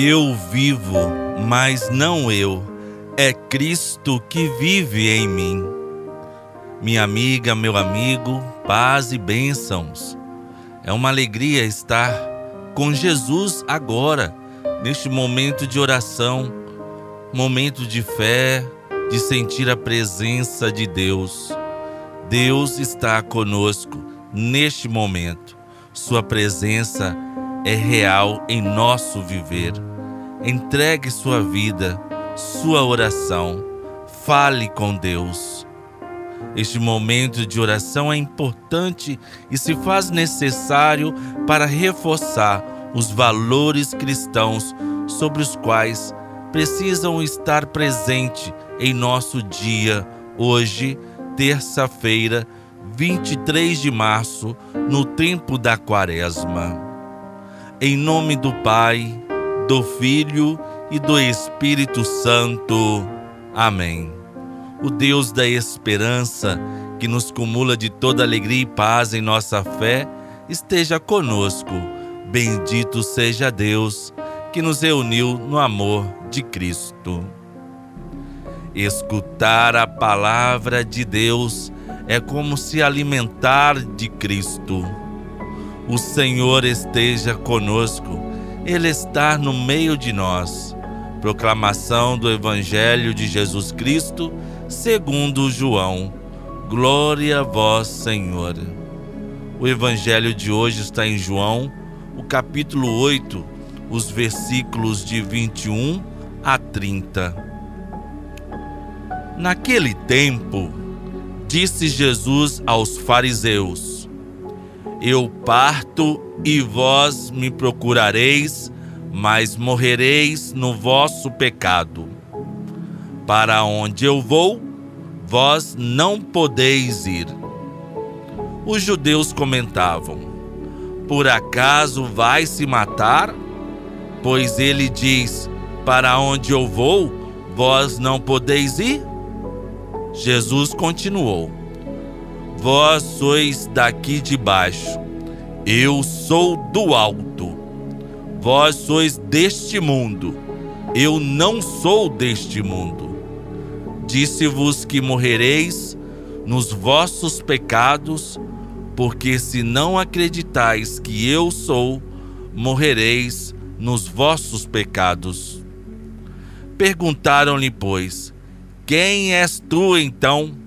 Eu vivo, mas não eu, é Cristo que vive em mim. Minha amiga, meu amigo, paz e bênçãos. É uma alegria estar com Jesus agora, neste momento de oração, momento de fé, de sentir a presença de Deus. Deus está conosco neste momento. Sua presença é real em nosso viver. Entregue sua vida, sua oração. Fale com Deus. Este momento de oração é importante e se faz necessário para reforçar os valores cristãos sobre os quais precisam estar presentes em nosso dia, hoje, terça-feira, 23 de março, no tempo da Quaresma. Em nome do Pai, do Filho e do Espírito Santo. Amém. O Deus da esperança, que nos cumula de toda alegria e paz em nossa fé, esteja conosco. Bendito seja Deus que nos reuniu no amor de Cristo. Escutar a palavra de Deus é como se alimentar de Cristo. O Senhor esteja conosco, Ele está no meio de nós. Proclamação do Evangelho de Jesus Cristo, segundo João. Glória a vós, Senhor. O Evangelho de hoje está em João, o capítulo 8, os versículos de 21 a 30. Naquele tempo, disse Jesus aos fariseus: eu parto e vós me procurareis, mas morrereis no vosso pecado. Para onde eu vou, vós não podeis ir. Os judeus comentavam: Por acaso vai se matar? Pois ele diz: Para onde eu vou, vós não podeis ir? Jesus continuou: Vós sois daqui de baixo, eu sou do alto. Vós sois deste mundo, eu não sou deste mundo. Disse-vos que morrereis nos vossos pecados, porque se não acreditais que eu sou, morrereis nos vossos pecados. Perguntaram-lhe, pois, quem és tu então?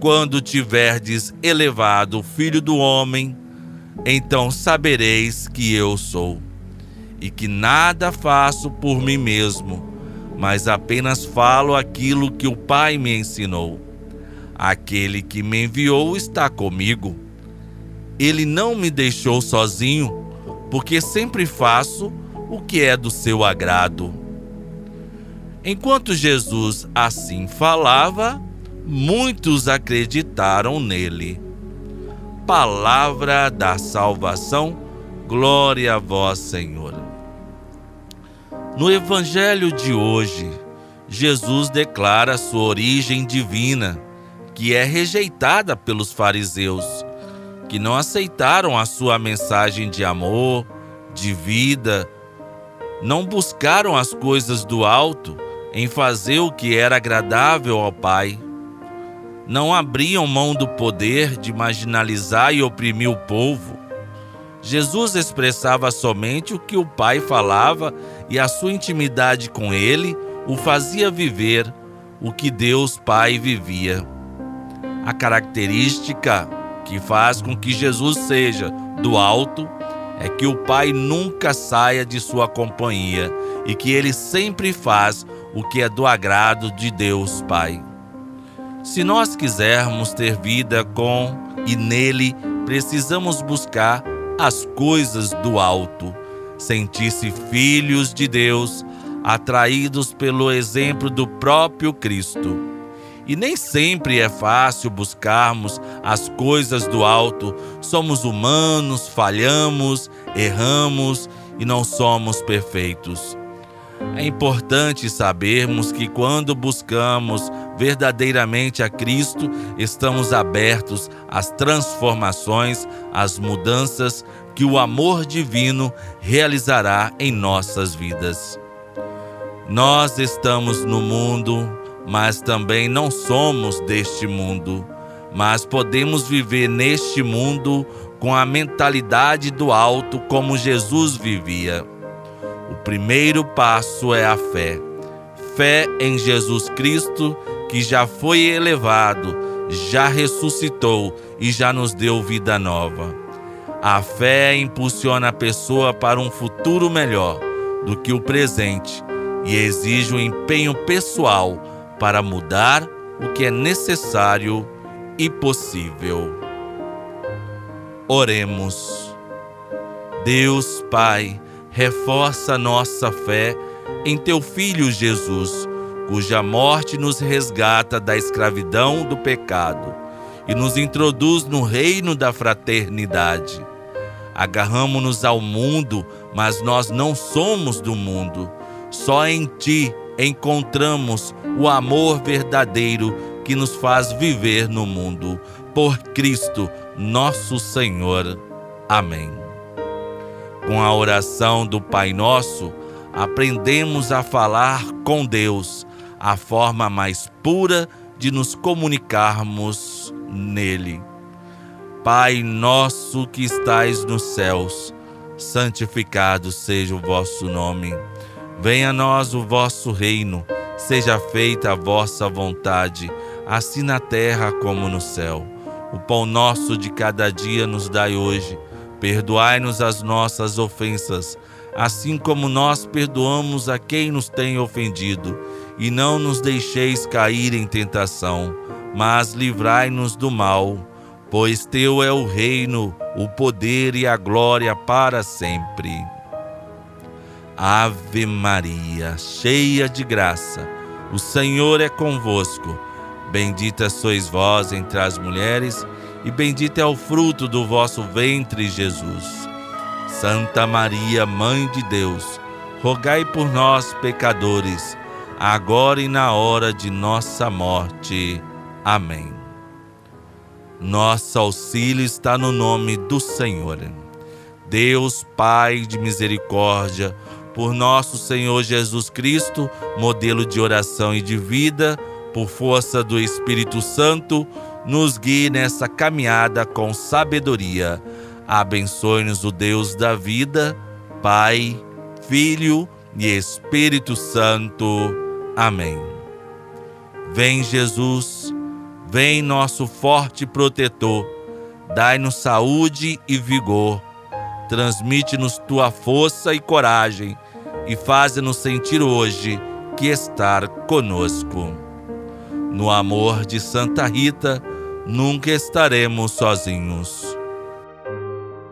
quando tiverdes elevado o Filho do Homem, então sabereis que eu sou, e que nada faço por mim mesmo, mas apenas falo aquilo que o Pai me ensinou. Aquele que me enviou está comigo. Ele não me deixou sozinho, porque sempre faço o que é do seu agrado. Enquanto Jesus assim falava, muitos acreditaram nele. Palavra da salvação, glória a vós, Senhor. No Evangelho de hoje, Jesus declara sua origem divina, que é rejeitada pelos fariseus, que não aceitaram a sua mensagem de amor, de vida, não buscaram as coisas do alto em fazer o que era agradável ao Pai não abriam mão do poder de marginalizar e oprimir o povo. Jesus expressava somente o que o Pai falava e a sua intimidade com ele o fazia viver o que Deus Pai vivia. A característica que faz com que Jesus seja do alto é que o Pai nunca saia de sua companhia e que ele sempre faz o que é do agrado de Deus Pai. Se nós quisermos ter vida com e nele, precisamos buscar as coisas do alto, sentir-se filhos de Deus, atraídos pelo exemplo do próprio Cristo. E nem sempre é fácil buscarmos as coisas do alto. Somos humanos, falhamos, erramos e não somos perfeitos. É importante sabermos que quando buscamos verdadeiramente a Cristo, estamos abertos às transformações, às mudanças que o amor divino realizará em nossas vidas. Nós estamos no mundo, mas também não somos deste mundo, mas podemos viver neste mundo com a mentalidade do alto como Jesus vivia. O primeiro passo é a fé. Fé em Jesus Cristo, que já foi elevado, já ressuscitou e já nos deu vida nova. A fé impulsiona a pessoa para um futuro melhor do que o presente e exige um empenho pessoal para mudar o que é necessário e possível. Oremos. Deus Pai, reforça nossa fé em teu Filho Jesus, cuja morte nos resgata da escravidão do pecado e nos introduz no reino da fraternidade. Agarramos-nos ao mundo, mas nós não somos do mundo. Só em Ti encontramos o amor verdadeiro que nos faz viver no mundo. Por Cristo, nosso Senhor. Amém. Com a oração do Pai Nosso, aprendemos a falar com Deus, a forma mais pura de nos comunicarmos nele. Pai nosso que estais nos céus, santificado seja o vosso nome. Venha a nós o vosso reino, seja feita a vossa vontade, assim na terra como no céu. O pão nosso de cada dia nos dai hoje Perdoai-nos as nossas ofensas, assim como nós perdoamos a quem nos tem ofendido, e não nos deixeis cair em tentação, mas livrai-nos do mal, pois teu é o reino, o poder e a glória para sempre. Ave Maria, cheia de graça, o Senhor é convosco. Bendita sois vós entre as mulheres, e bendito é o fruto do vosso ventre, Jesus. Santa Maria, Mãe de Deus, rogai por nós, pecadores, agora e na hora de nossa morte. Amém. Nosso auxílio está no nome do Senhor. Deus, Pai de misericórdia, por nosso Senhor Jesus Cristo, modelo de oração e de vida, por força do Espírito Santo, nos guie nessa caminhada com sabedoria. Abençoe-nos o Deus da vida, Pai, Filho e Espírito Santo. Amém. Vem Jesus, vem nosso forte protetor, dai-nos saúde e vigor, transmite-nos tua força e coragem e faze-nos sentir hoje que estar conosco. No amor de Santa Rita, nunca estaremos sozinhos.